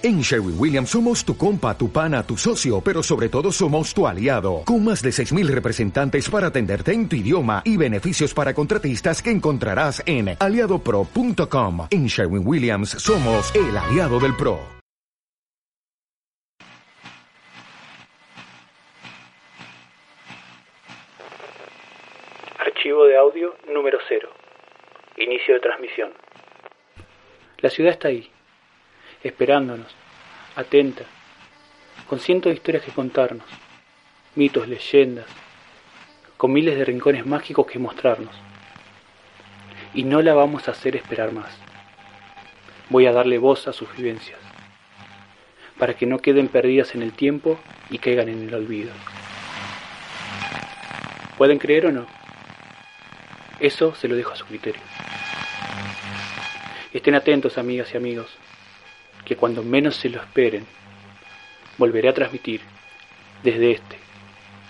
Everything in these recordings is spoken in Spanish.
En Sherwin Williams somos tu compa, tu pana, tu socio, pero sobre todo somos tu aliado, con más de 6.000 representantes para atenderte en tu idioma y beneficios para contratistas que encontrarás en aliadopro.com. En Sherwin Williams somos el aliado del PRO. Archivo de audio número 0. Inicio de transmisión. La ciudad está ahí, esperándonos, atenta, con cientos de historias que contarnos, mitos, leyendas, con miles de rincones mágicos que mostrarnos. Y no la vamos a hacer esperar más. Voy a darle voz a sus vivencias, para que no queden perdidas en el tiempo y caigan en el olvido. ¿Pueden creer o no? Eso se lo dejo a su criterio. Estén atentos, amigas y amigos, que cuando menos se lo esperen, volveré a transmitir desde este,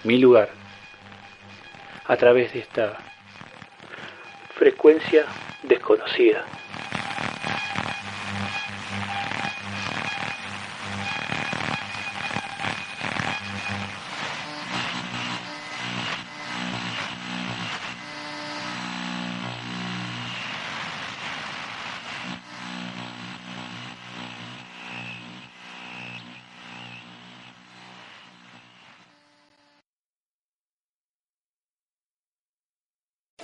mi lugar, a través de esta frecuencia desconocida.